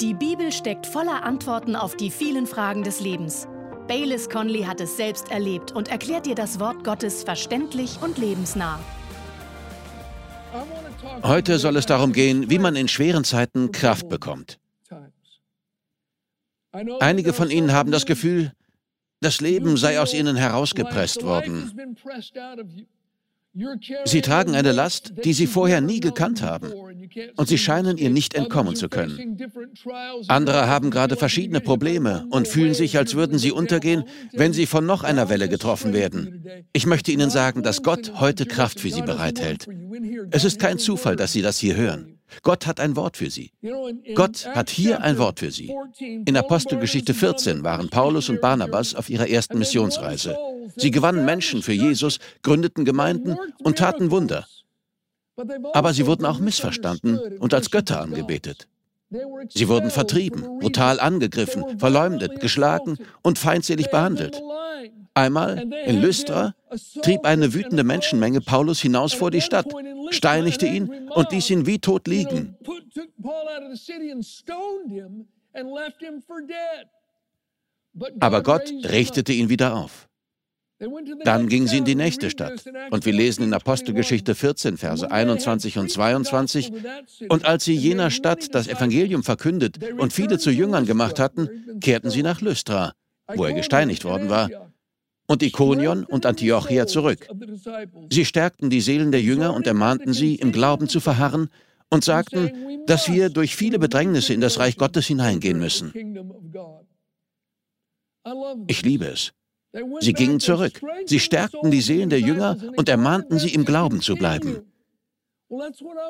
Die Bibel steckt voller Antworten auf die vielen Fragen des Lebens. Baylis Conley hat es selbst erlebt und erklärt dir das Wort Gottes verständlich und lebensnah. Heute soll es darum gehen, wie man in schweren Zeiten Kraft bekommt. Einige von Ihnen haben das Gefühl, das Leben sei aus ihnen herausgepresst worden. Sie tragen eine Last, die sie vorher nie gekannt haben, und sie scheinen ihr nicht entkommen zu können. Andere haben gerade verschiedene Probleme und fühlen sich, als würden sie untergehen, wenn sie von noch einer Welle getroffen werden. Ich möchte Ihnen sagen, dass Gott heute Kraft für sie bereithält. Es ist kein Zufall, dass Sie das hier hören. Gott hat ein Wort für sie. Gott hat hier ein Wort für sie. In Apostelgeschichte 14 waren Paulus und Barnabas auf ihrer ersten Missionsreise. Sie gewannen Menschen für Jesus, gründeten Gemeinden und taten Wunder. Aber sie wurden auch missverstanden und als Götter angebetet. Sie wurden vertrieben, brutal angegriffen, verleumdet, geschlagen und feindselig behandelt. Einmal in Lystra trieb eine wütende Menschenmenge Paulus hinaus vor die Stadt, steinigte ihn und ließ ihn wie tot liegen. Aber Gott richtete ihn wieder auf. Dann gingen sie in die nächste Stadt. Und wir lesen in Apostelgeschichte 14, Verse 21 und 22. Und als sie jener Stadt das Evangelium verkündet und viele zu Jüngern gemacht hatten, kehrten sie nach Lystra, wo er gesteinigt worden war, und Ikonion und Antiochia zurück. Sie stärkten die Seelen der Jünger und ermahnten sie, im Glauben zu verharren und sagten, dass wir durch viele Bedrängnisse in das Reich Gottes hineingehen müssen. Ich liebe es. Sie gingen zurück. Sie stärkten die Seelen der Jünger und ermahnten sie, im Glauben zu bleiben.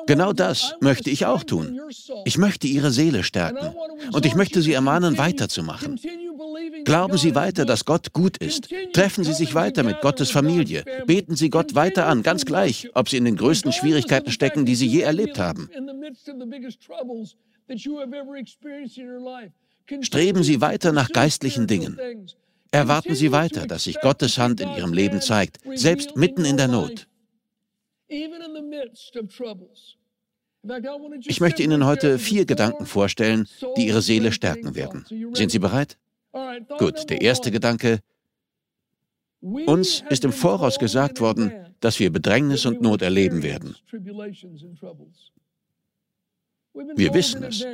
Genau das möchte ich auch tun. Ich möchte ihre Seele stärken und ich möchte sie ermahnen, weiterzumachen. Glauben Sie weiter, dass Gott gut ist. Treffen Sie sich weiter mit Gottes Familie. Beten Sie Gott weiter an, ganz gleich, ob Sie in den größten Schwierigkeiten stecken, die Sie je erlebt haben. Streben Sie weiter nach geistlichen Dingen. Erwarten Sie weiter, dass sich Gottes Hand in Ihrem Leben zeigt, selbst mitten in der Not. Ich möchte Ihnen heute vier Gedanken vorstellen, die Ihre Seele stärken werden. Sind Sie bereit? Gut, der erste Gedanke. Uns ist im Voraus gesagt worden, dass wir Bedrängnis und Not erleben werden. Wir wissen es.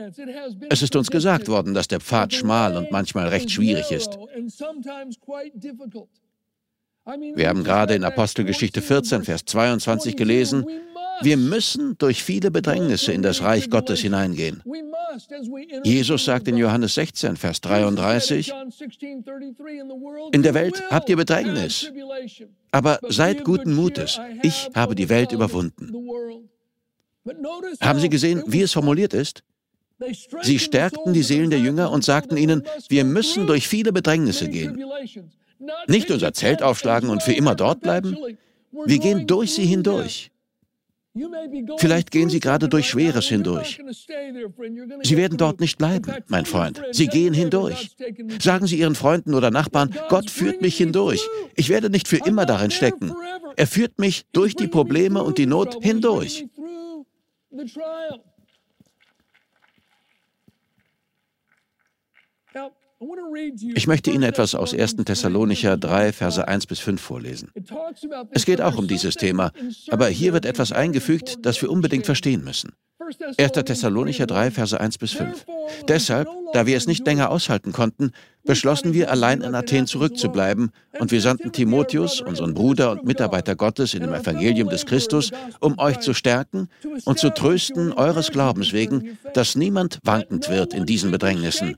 Es ist uns gesagt worden, dass der Pfad schmal und manchmal recht schwierig ist. Wir haben gerade in Apostelgeschichte 14, Vers 22 gelesen, wir müssen durch viele Bedrängnisse in das Reich Gottes hineingehen. Jesus sagt in Johannes 16, Vers 33, in der Welt habt ihr Bedrängnis, aber seid guten Mutes, ich habe die Welt überwunden. Haben Sie gesehen, wie es formuliert ist? Sie stärkten die Seelen der Jünger und sagten ihnen, wir müssen durch viele Bedrängnisse gehen. Nicht unser Zelt aufschlagen und für immer dort bleiben. Wir gehen durch sie hindurch. Vielleicht gehen Sie gerade durch Schweres hindurch. Sie werden dort nicht bleiben, mein Freund. Sie gehen hindurch. Sagen Sie Ihren Freunden oder Nachbarn, Gott führt mich hindurch. Ich werde nicht für immer darin stecken. Er führt mich durch die Probleme und die Not hindurch. Ich möchte Ihnen etwas aus 1. Thessalonicher 3, Verse 1 bis 5 vorlesen. Es geht auch um dieses Thema, aber hier wird etwas eingefügt, das wir unbedingt verstehen müssen. 1. Thessalonicher 3, Verse 1 bis 5. Deshalb, da wir es nicht länger aushalten konnten, beschlossen wir, allein in Athen zurückzubleiben, und wir sandten Timotheus, unseren Bruder und Mitarbeiter Gottes in dem Evangelium des Christus, um euch zu stärken und zu trösten eures Glaubens wegen, dass niemand wankend wird in diesen Bedrängnissen.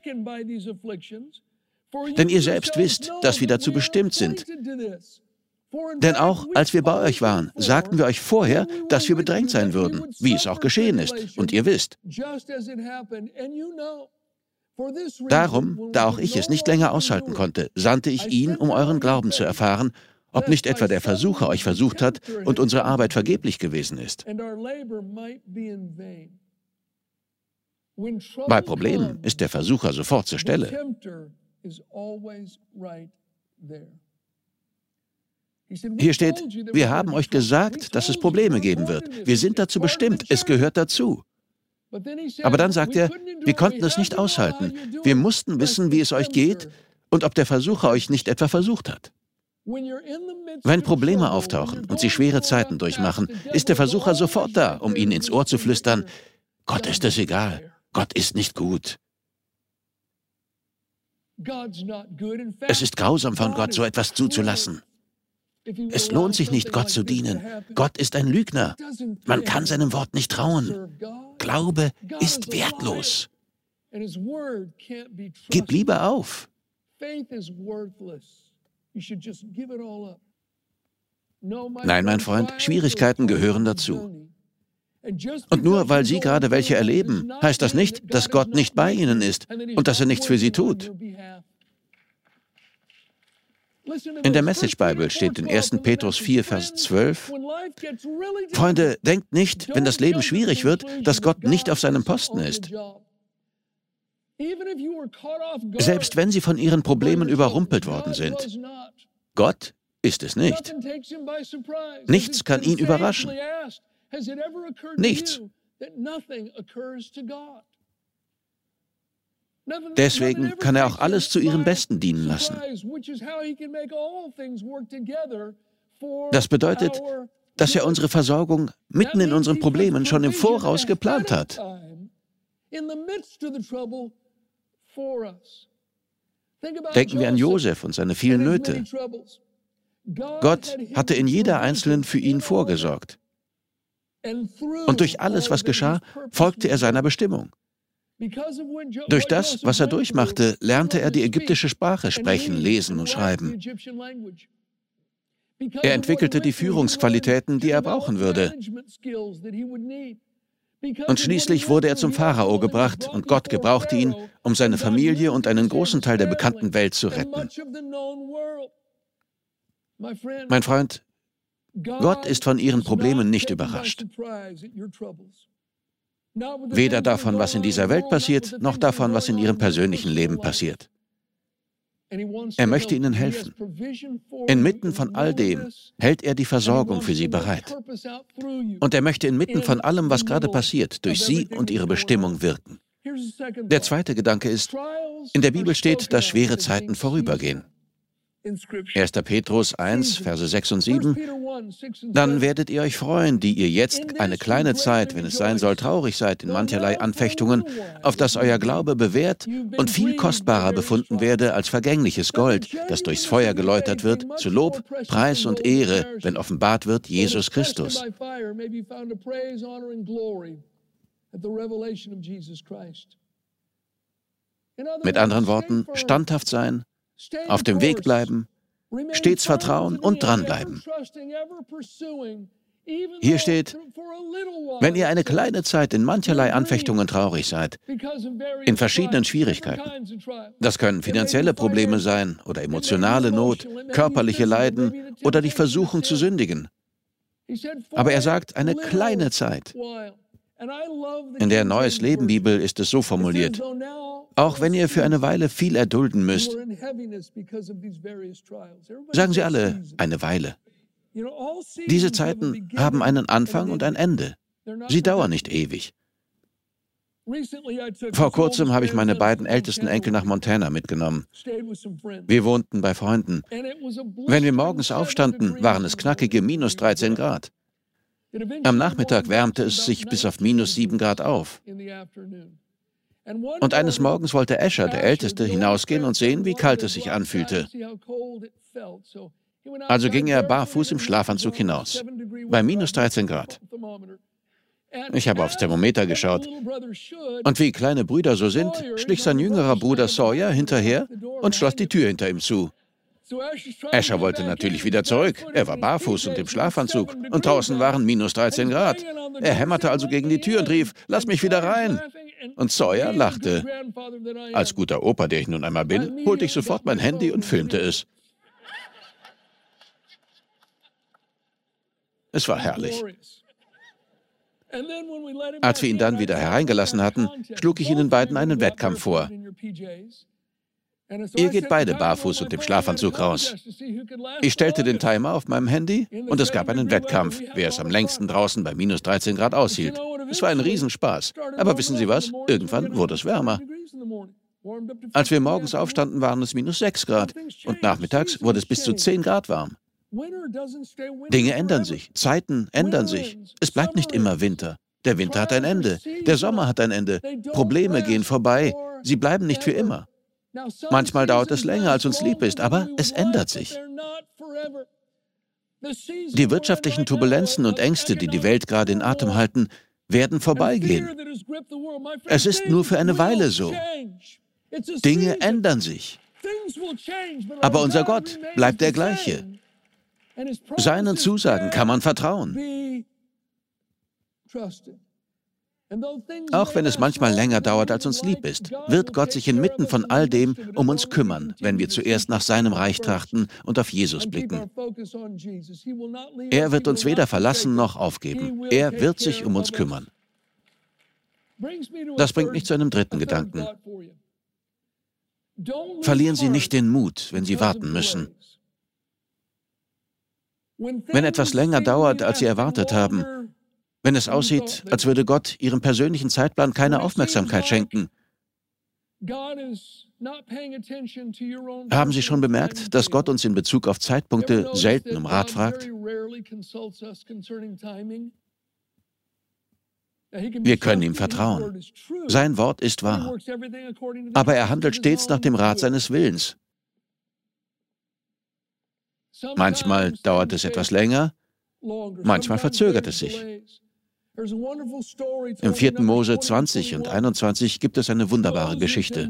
Denn ihr selbst wisst, dass wir dazu bestimmt sind, denn auch als wir bei euch waren, sagten wir euch vorher, dass wir bedrängt sein würden, wie es auch geschehen ist, und ihr wisst. Darum, da auch ich es nicht länger aushalten konnte, sandte ich ihn, um euren Glauben zu erfahren, ob nicht etwa der Versucher euch versucht hat und unsere Arbeit vergeblich gewesen ist. Bei Problemen ist der Versucher sofort zur Stelle. Hier steht, wir haben euch gesagt, dass es Probleme geben wird. Wir sind dazu bestimmt, es gehört dazu. Aber dann sagt er, wir konnten es nicht aushalten. Wir mussten wissen, wie es euch geht und ob der Versucher euch nicht etwa versucht hat. Wenn Probleme auftauchen und Sie schwere Zeiten durchmachen, ist der Versucher sofort da, um Ihnen ins Ohr zu flüstern, Gott ist es egal, Gott ist nicht gut. Es ist grausam von Gott, so etwas zuzulassen. Es lohnt sich nicht, Gott zu dienen. Gott ist ein Lügner. Man kann seinem Wort nicht trauen. Glaube ist wertlos. Gib lieber auf. Nein, mein Freund, Schwierigkeiten gehören dazu. Und nur weil Sie gerade welche erleben, heißt das nicht, dass Gott nicht bei Ihnen ist und dass er nichts für Sie tut. In der Message Bible steht in 1. Petrus 4, Vers 12, Freunde, denkt nicht, wenn das Leben schwierig wird, dass Gott nicht auf seinem Posten ist. Selbst wenn Sie von Ihren Problemen überrumpelt worden sind, Gott ist es nicht. Nichts kann ihn überraschen. Nichts. Deswegen kann er auch alles zu ihrem Besten dienen lassen. Das bedeutet, dass er unsere Versorgung mitten in unseren Problemen schon im Voraus geplant hat. Denken wir an Josef und seine vielen Nöte. Gott hatte in jeder einzelnen für ihn vorgesorgt. Und durch alles, was geschah, folgte er seiner Bestimmung. Durch das, was er durchmachte, lernte er die ägyptische Sprache sprechen, lesen und schreiben. Er entwickelte die Führungsqualitäten, die er brauchen würde. Und schließlich wurde er zum Pharao gebracht und Gott gebrauchte ihn, um seine Familie und einen großen Teil der bekannten Welt zu retten. Mein Freund, Gott ist von Ihren Problemen nicht überrascht. Weder davon, was in dieser Welt passiert, noch davon, was in Ihrem persönlichen Leben passiert. Er möchte Ihnen helfen. Inmitten von all dem hält er die Versorgung für Sie bereit. Und er möchte inmitten von allem, was gerade passiert, durch Sie und Ihre Bestimmung wirken. Der zweite Gedanke ist, in der Bibel steht, dass schwere Zeiten vorübergehen. 1. Petrus 1, Verse 6 und 7. Dann werdet ihr euch freuen, die ihr jetzt eine kleine Zeit, wenn es sein soll, traurig seid in mancherlei Anfechtungen, auf das euer Glaube bewährt und viel kostbarer befunden werde als vergängliches Gold, das durchs Feuer geläutert wird, zu Lob, Preis und Ehre, wenn offenbart wird Jesus Christus. Mit anderen Worten, standhaft sein, auf dem Weg bleiben, stets vertrauen und dranbleiben. Hier steht, wenn ihr eine kleine Zeit in mancherlei Anfechtungen traurig seid, in verschiedenen Schwierigkeiten, das können finanzielle Probleme sein oder emotionale Not, körperliche Leiden oder die Versuchung zu sündigen. Aber er sagt, eine kleine Zeit. In der Neues Leben Bibel ist es so formuliert, auch wenn ihr für eine Weile viel erdulden müsst. Sagen Sie alle eine Weile. Diese Zeiten haben einen Anfang und ein Ende. Sie dauern nicht ewig. Vor kurzem habe ich meine beiden ältesten Enkel nach Montana mitgenommen. Wir wohnten bei Freunden. Wenn wir morgens aufstanden, waren es knackige minus 13 Grad. Am Nachmittag wärmte es sich bis auf minus 7 Grad auf. Und eines Morgens wollte Asher, der Älteste, hinausgehen und sehen, wie kalt es sich anfühlte. Also ging er barfuß im Schlafanzug hinaus, bei minus 13 Grad. Ich habe aufs Thermometer geschaut. Und wie kleine Brüder so sind, schlich sein jüngerer Bruder Sawyer hinterher und schloss die Tür hinter ihm zu. Asher wollte natürlich wieder zurück. Er war barfuß und im Schlafanzug. Und draußen waren minus 13 Grad. Er hämmerte also gegen die Tür und rief, lass mich wieder rein. Und Sawyer lachte. Als guter Opa, der ich nun einmal bin, holte ich sofort mein Handy und filmte es. Es war herrlich. Als wir ihn dann wieder hereingelassen hatten, schlug ich ihnen beiden einen Wettkampf vor. Ihr geht beide barfuß und im Schlafanzug raus. Ich stellte den Timer auf meinem Handy und es gab einen Wettkampf, wer es am längsten draußen bei minus 13 Grad aushielt. Es war ein Riesenspaß. Aber wissen Sie was? Irgendwann wurde es wärmer. Als wir morgens aufstanden, waren es minus 6 Grad und nachmittags wurde es bis zu 10 Grad warm. Dinge ändern sich, Zeiten ändern sich. Es bleibt nicht immer Winter. Der Winter hat ein Ende, der Sommer hat ein Ende. Probleme gehen vorbei, sie bleiben nicht für immer. Manchmal dauert es länger, als uns lieb ist, aber es ändert sich. Die wirtschaftlichen Turbulenzen und Ängste, die die Welt gerade in Atem halten, werden vorbeigehen. Es ist nur für eine Weile so. Dinge ändern sich. Aber unser Gott bleibt der gleiche. Seinen Zusagen kann man vertrauen. Auch wenn es manchmal länger dauert, als uns lieb ist, wird Gott sich inmitten von all dem um uns kümmern, wenn wir zuerst nach seinem Reich trachten und auf Jesus blicken. Er wird uns weder verlassen noch aufgeben. Er wird sich um uns kümmern. Das bringt mich zu einem dritten Gedanken. Verlieren Sie nicht den Mut, wenn Sie warten müssen. Wenn etwas länger dauert, als Sie erwartet haben, wenn es aussieht, als würde Gott Ihrem persönlichen Zeitplan keine Aufmerksamkeit schenken. Haben Sie schon bemerkt, dass Gott uns in Bezug auf Zeitpunkte selten um Rat fragt? Wir können ihm vertrauen. Sein Wort ist wahr. Aber er handelt stets nach dem Rat seines Willens. Manchmal dauert es etwas länger, manchmal verzögert es sich. Im 4. Mose 20 und 21 gibt es eine wunderbare Geschichte.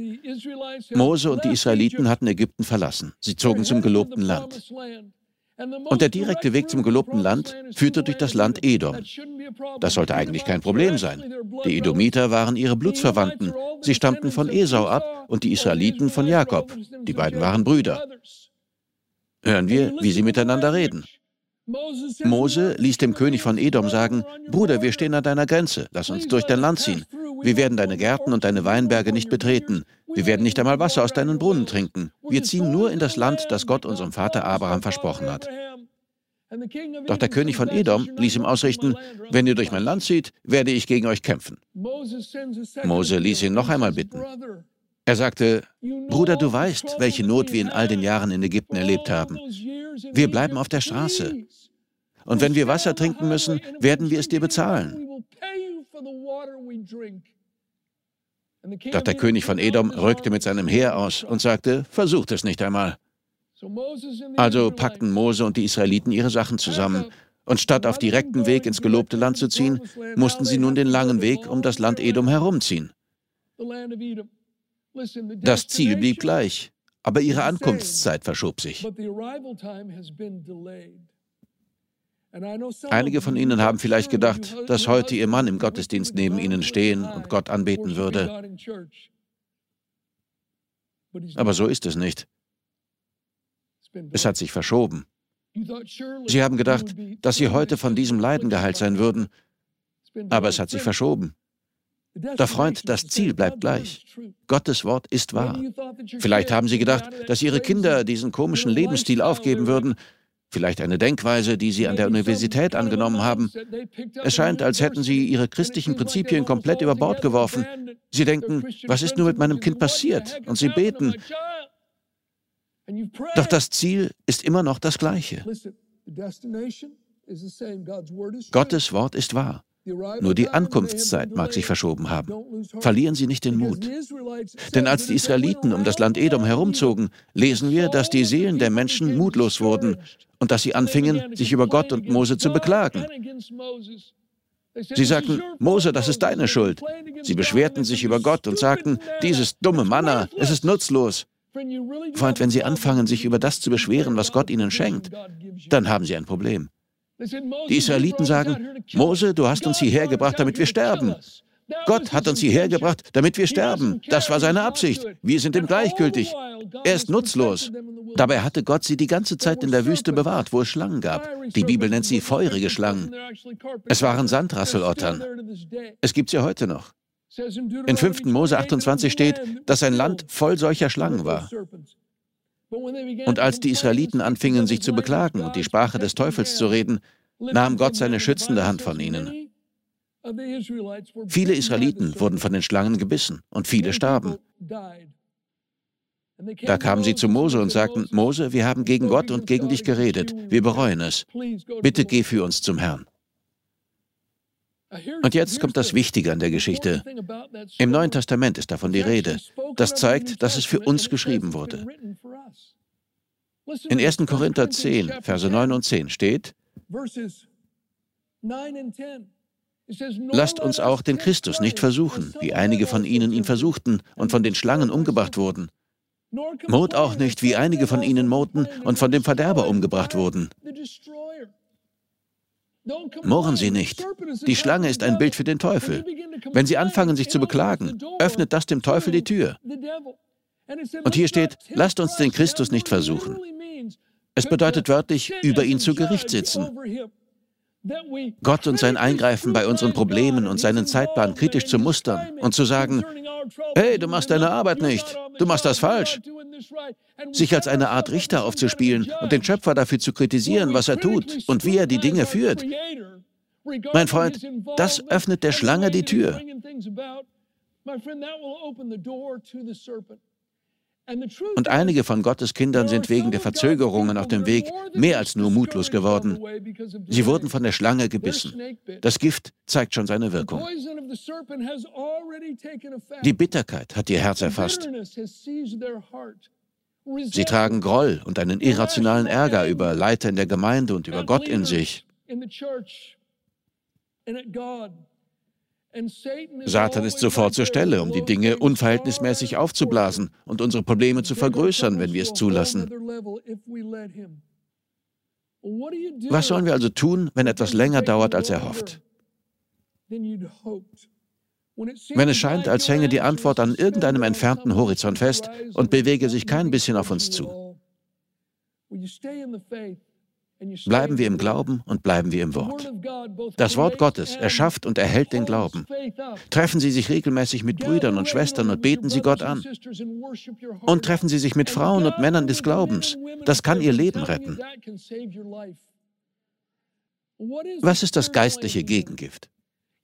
Mose und die Israeliten hatten Ägypten verlassen. Sie zogen zum gelobten Land. Und der direkte Weg zum gelobten Land führte durch das Land Edom. Das sollte eigentlich kein Problem sein. Die Edomiter waren ihre Blutsverwandten. Sie stammten von Esau ab und die Israeliten von Jakob. Die beiden waren Brüder. Hören wir, wie sie miteinander reden. Mose ließ dem König von Edom sagen, Bruder, wir stehen an deiner Grenze, lass uns durch dein Land ziehen. Wir werden deine Gärten und deine Weinberge nicht betreten. Wir werden nicht einmal Wasser aus deinen Brunnen trinken. Wir ziehen nur in das Land, das Gott unserem Vater Abraham versprochen hat. Doch der König von Edom ließ ihm ausrichten, wenn ihr durch mein Land zieht, werde ich gegen euch kämpfen. Mose ließ ihn noch einmal bitten. Er sagte, Bruder, du weißt, welche Not wir in all den Jahren in Ägypten erlebt haben. Wir bleiben auf der Straße. Und wenn wir Wasser trinken müssen, werden wir es dir bezahlen. Doch der König von Edom rückte mit seinem Heer aus und sagte, versucht es nicht einmal. Also packten Mose und die Israeliten ihre Sachen zusammen, und statt auf direktem Weg ins gelobte Land zu ziehen, mussten sie nun den langen Weg um das Land Edom herumziehen. Das Ziel blieb gleich, aber ihre Ankunftszeit verschob sich. Einige von Ihnen haben vielleicht gedacht, dass heute Ihr Mann im Gottesdienst neben Ihnen stehen und Gott anbeten würde. Aber so ist es nicht. Es hat sich verschoben. Sie haben gedacht, dass Sie heute von diesem Leiden geheilt sein würden, aber es hat sich verschoben. Doch Freund, das Ziel bleibt gleich. Gottes Wort ist wahr. Vielleicht haben Sie gedacht, dass Ihre Kinder diesen komischen Lebensstil aufgeben würden, vielleicht eine Denkweise, die Sie an der Universität angenommen haben. Es scheint, als hätten Sie Ihre christlichen Prinzipien komplett über Bord geworfen. Sie denken, was ist nur mit meinem Kind passiert? Und Sie beten. Doch das Ziel ist immer noch das gleiche. Gottes Wort ist wahr. Nur die Ankunftszeit mag sich verschoben haben. Verlieren Sie nicht den Mut. Denn als die Israeliten um das Land Edom herumzogen, lesen wir, dass die Seelen der Menschen mutlos wurden und dass sie anfingen, sich über Gott und Mose zu beklagen. Sie sagten, Mose, das ist deine Schuld. Sie beschwerten sich über Gott und sagten, dieses dumme Manna, es ist nutzlos. Freund, wenn Sie anfangen, sich über das zu beschweren, was Gott Ihnen schenkt, dann haben Sie ein Problem. Die Israeliten sagen, Mose, du hast uns hierher gebracht, damit wir sterben. Gott hat uns hierher gebracht, damit wir sterben. Das war seine Absicht. Wir sind ihm gleichgültig. Er ist nutzlos. Dabei hatte Gott sie die ganze Zeit in der Wüste bewahrt, wo es Schlangen gab. Die Bibel nennt sie feurige Schlangen. Es waren Sandrasselottern. Es gibt sie heute noch. In 5. Mose 28 steht, dass ein Land voll solcher Schlangen war. Und als die Israeliten anfingen, sich zu beklagen und die Sprache des Teufels zu reden, nahm Gott seine schützende Hand von ihnen. Viele Israeliten wurden von den Schlangen gebissen und viele starben. Da kamen sie zu Mose und sagten, Mose, wir haben gegen Gott und gegen dich geredet, wir bereuen es. Bitte geh für uns zum Herrn. Und jetzt kommt das Wichtige an der Geschichte. Im Neuen Testament ist davon die Rede. Das zeigt, dass es für uns geschrieben wurde. In 1. Korinther 10, Verse 9 und 10 steht, Lasst uns auch den Christus nicht versuchen, wie einige von ihnen ihn versuchten und von den Schlangen umgebracht wurden. Mord auch nicht, wie einige von ihnen moten und von dem Verderber umgebracht wurden. Murren Sie nicht. Die Schlange ist ein Bild für den Teufel. Wenn Sie anfangen, sich zu beklagen, öffnet das dem Teufel die Tür. Und hier steht, lasst uns den Christus nicht versuchen. Es bedeutet wörtlich, über ihn zu Gericht sitzen. Gott und sein Eingreifen bei unseren Problemen und seinen Zeitplan kritisch zu mustern und zu sagen, hey, du machst deine Arbeit nicht, du machst das falsch. Sich als eine Art Richter aufzuspielen und den Schöpfer dafür zu kritisieren, was er tut und wie er die Dinge führt. Mein Freund, das öffnet der Schlange die Tür. Und einige von Gottes Kindern sind wegen der Verzögerungen auf dem Weg mehr als nur mutlos geworden. Sie wurden von der Schlange gebissen. Das Gift zeigt schon seine Wirkung. Die Bitterkeit hat ihr Herz erfasst. Sie tragen Groll und einen irrationalen Ärger über Leiter in der Gemeinde und über Gott in sich. Satan ist sofort zur Stelle, um die Dinge unverhältnismäßig aufzublasen und unsere Probleme zu vergrößern, wenn wir es zulassen. Was sollen wir also tun, wenn etwas länger dauert, als er hofft? Wenn es scheint, als hänge die Antwort an irgendeinem entfernten Horizont fest und bewege sich kein bisschen auf uns zu. Bleiben wir im Glauben und bleiben wir im Wort. Das Wort Gottes erschafft und erhält den Glauben. Treffen Sie sich regelmäßig mit Brüdern und Schwestern und beten Sie Gott an. Und treffen Sie sich mit Frauen und Männern des Glaubens. Das kann Ihr Leben retten. Was ist das geistliche Gegengift?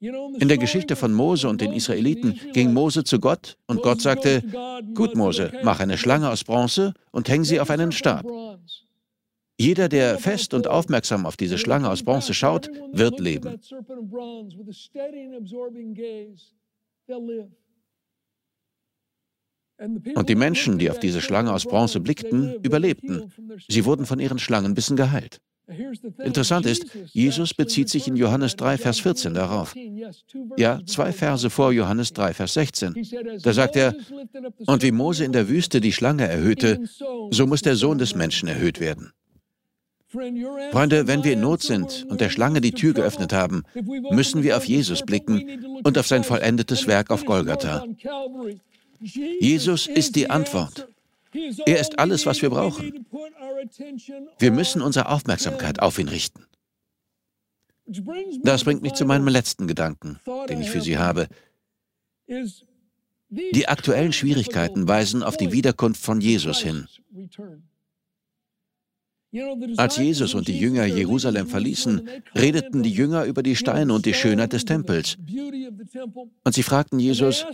In der Geschichte von Mose und den Israeliten ging Mose zu Gott und Gott sagte, gut Mose, mach eine Schlange aus Bronze und häng sie auf einen Stab. Jeder, der fest und aufmerksam auf diese Schlange aus Bronze schaut, wird leben. Und die Menschen, die auf diese Schlange aus Bronze blickten, überlebten. Sie wurden von ihren Schlangenbissen geheilt. Interessant ist, Jesus bezieht sich in Johannes 3, Vers 14 darauf. Ja, zwei Verse vor Johannes 3, Vers 16. Da sagt er, und wie Mose in der Wüste die Schlange erhöhte, so muss der Sohn des Menschen erhöht werden. Freunde, wenn wir in Not sind und der Schlange die Tür geöffnet haben, müssen wir auf Jesus blicken und auf sein vollendetes Werk auf Golgatha. Jesus ist die Antwort. Er ist alles, was wir brauchen. Wir müssen unsere Aufmerksamkeit auf ihn richten. Das bringt mich zu meinem letzten Gedanken, den ich für Sie habe. Die aktuellen Schwierigkeiten weisen auf die Wiederkunft von Jesus hin. Als Jesus und die Jünger Jerusalem verließen, redeten die Jünger über die Steine und die Schönheit des Tempels. Und sie fragten Jesus,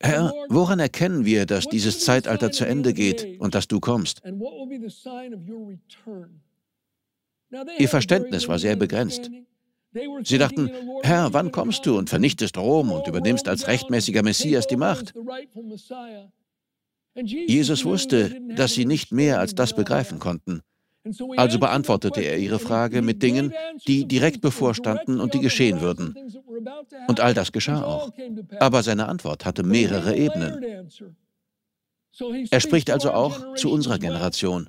Herr, woran erkennen wir, dass dieses Zeitalter zu Ende geht und dass du kommst? Ihr Verständnis war sehr begrenzt. Sie dachten, Herr, wann kommst du und vernichtest Rom und übernimmst als rechtmäßiger Messias die Macht? Jesus wusste, dass sie nicht mehr als das begreifen konnten. Also beantwortete er ihre Frage mit Dingen, die direkt bevorstanden und die geschehen würden. Und all das geschah auch. Aber seine Antwort hatte mehrere Ebenen. Er spricht also auch zu unserer Generation.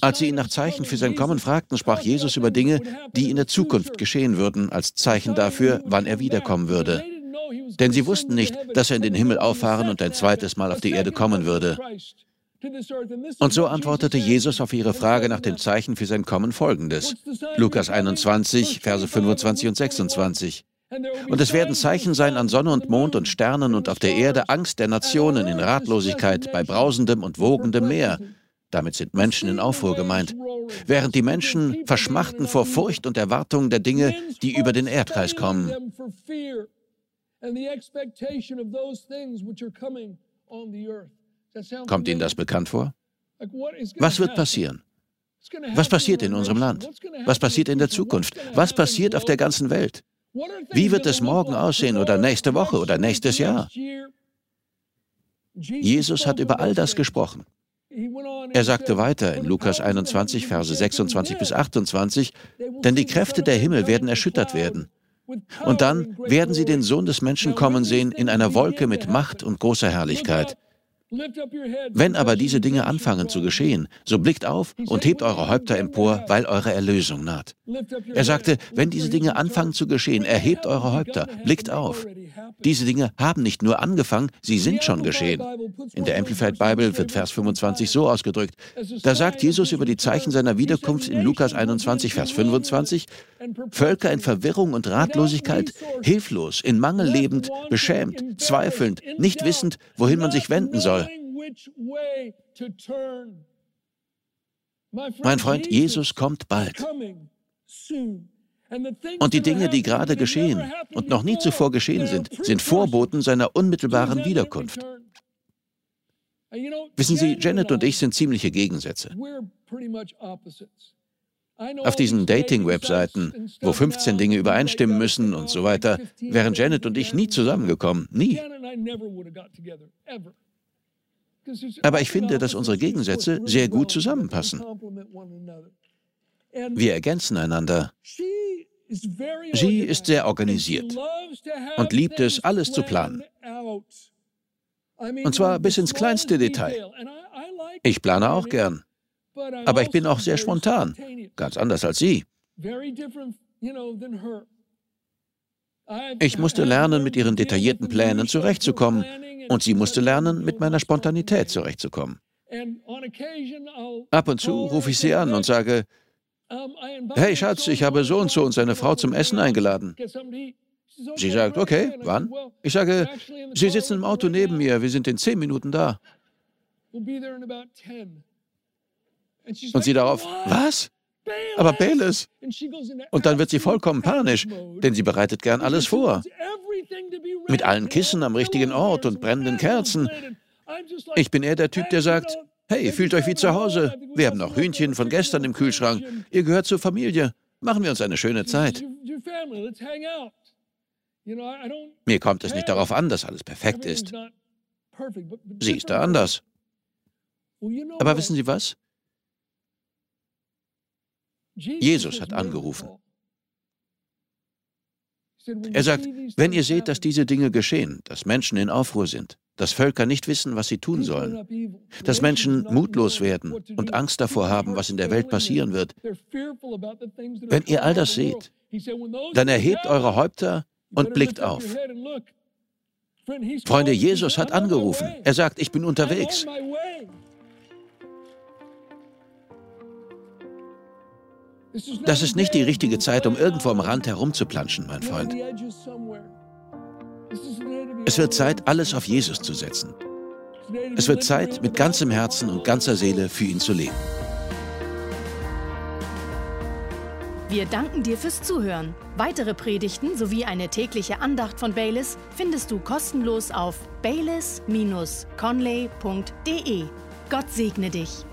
Als sie ihn nach Zeichen für sein Kommen fragten, sprach Jesus über Dinge, die in der Zukunft geschehen würden, als Zeichen dafür, wann er wiederkommen würde. Denn sie wussten nicht, dass er in den Himmel auffahren und ein zweites Mal auf die Erde kommen würde. Und so antwortete Jesus auf ihre Frage nach dem Zeichen für sein Kommen folgendes. Lukas 21, Verse 25 und 26. Und es werden Zeichen sein an Sonne und Mond und Sternen und auf der Erde Angst der Nationen in Ratlosigkeit bei brausendem und wogendem Meer. Damit sind Menschen in Aufruhr gemeint. Während die Menschen verschmachten vor Furcht und Erwartung der Dinge, die über den Erdkreis kommen. Kommt Ihnen das bekannt vor? Was wird passieren? Was passiert in unserem Land? Was passiert in der Zukunft? Was passiert auf der ganzen Welt? Wie wird es morgen aussehen oder nächste Woche oder nächstes Jahr? Jesus hat über all das gesprochen. Er sagte weiter in Lukas 21, Verse 26 bis 28, denn die Kräfte der Himmel werden erschüttert werden. Und dann werden sie den Sohn des Menschen kommen sehen in einer Wolke mit Macht und großer Herrlichkeit. Wenn aber diese Dinge anfangen zu geschehen, so blickt auf und hebt eure Häupter empor, weil eure Erlösung naht. Er sagte, wenn diese Dinge anfangen zu geschehen, erhebt eure Häupter, blickt auf. Diese Dinge haben nicht nur angefangen, sie sind schon geschehen. In der Amplified Bible wird Vers 25 so ausgedrückt. Da sagt Jesus über die Zeichen seiner Wiederkunft in Lukas 21, Vers 25, Völker in Verwirrung und Ratlosigkeit, hilflos, in Mangel lebend, beschämt, zweifelnd, nicht wissend, wohin man sich wenden soll. Mein Freund, Jesus kommt bald. Und die Dinge, die gerade geschehen und noch nie zuvor geschehen sind, sind Vorboten seiner unmittelbaren Wiederkunft. Wissen Sie, Janet und ich sind ziemliche Gegensätze. Auf diesen Dating-Webseiten, wo 15 Dinge übereinstimmen müssen und so weiter, wären Janet und ich nie zusammengekommen. Nie. Aber ich finde, dass unsere Gegensätze sehr gut zusammenpassen. Wir ergänzen einander. Sie ist sehr organisiert und liebt es, alles zu planen. Und zwar bis ins kleinste Detail. Ich plane auch gern. Aber ich bin auch sehr spontan, ganz anders als Sie. Ich musste lernen, mit ihren detaillierten Plänen zurechtzukommen, und sie musste lernen, mit meiner Spontanität zurechtzukommen. Ab und zu rufe ich sie an und sage, Hey Schatz, ich habe so und so und seine Frau zum Essen eingeladen. Sie sagt, okay, wann? Ich sage, Sie sitzen im Auto neben mir, wir sind in zehn Minuten da. Und sie darauf, was? Aber Bayless. Und dann wird sie vollkommen panisch, denn sie bereitet gern alles vor. Mit allen Kissen am richtigen Ort und brennenden Kerzen. Ich bin eher der Typ, der sagt, Hey, fühlt euch wie zu Hause. Wir haben noch Hühnchen von gestern im Kühlschrank. Ihr gehört zur Familie. Machen wir uns eine schöne Zeit. Mir kommt es nicht darauf an, dass alles perfekt ist. Sie ist da anders. Aber wissen Sie was? Jesus hat angerufen. Er sagt, wenn ihr seht, dass diese Dinge geschehen, dass Menschen in Aufruhr sind, dass Völker nicht wissen, was sie tun sollen, dass Menschen mutlos werden und Angst davor haben, was in der Welt passieren wird. Wenn ihr all das seht, dann erhebt eure Häupter und blickt auf. Freunde, Jesus hat angerufen. Er sagt, ich bin unterwegs. Das ist nicht die richtige Zeit, um irgendwo am Rand herumzuplanschen, mein Freund. Es wird Zeit, alles auf Jesus zu setzen. Es wird Zeit, mit ganzem Herzen und ganzer Seele für ihn zu leben. Wir danken dir fürs Zuhören. Weitere Predigten sowie eine tägliche Andacht von Baylis findest du kostenlos auf baylis-conley.de. Gott segne dich.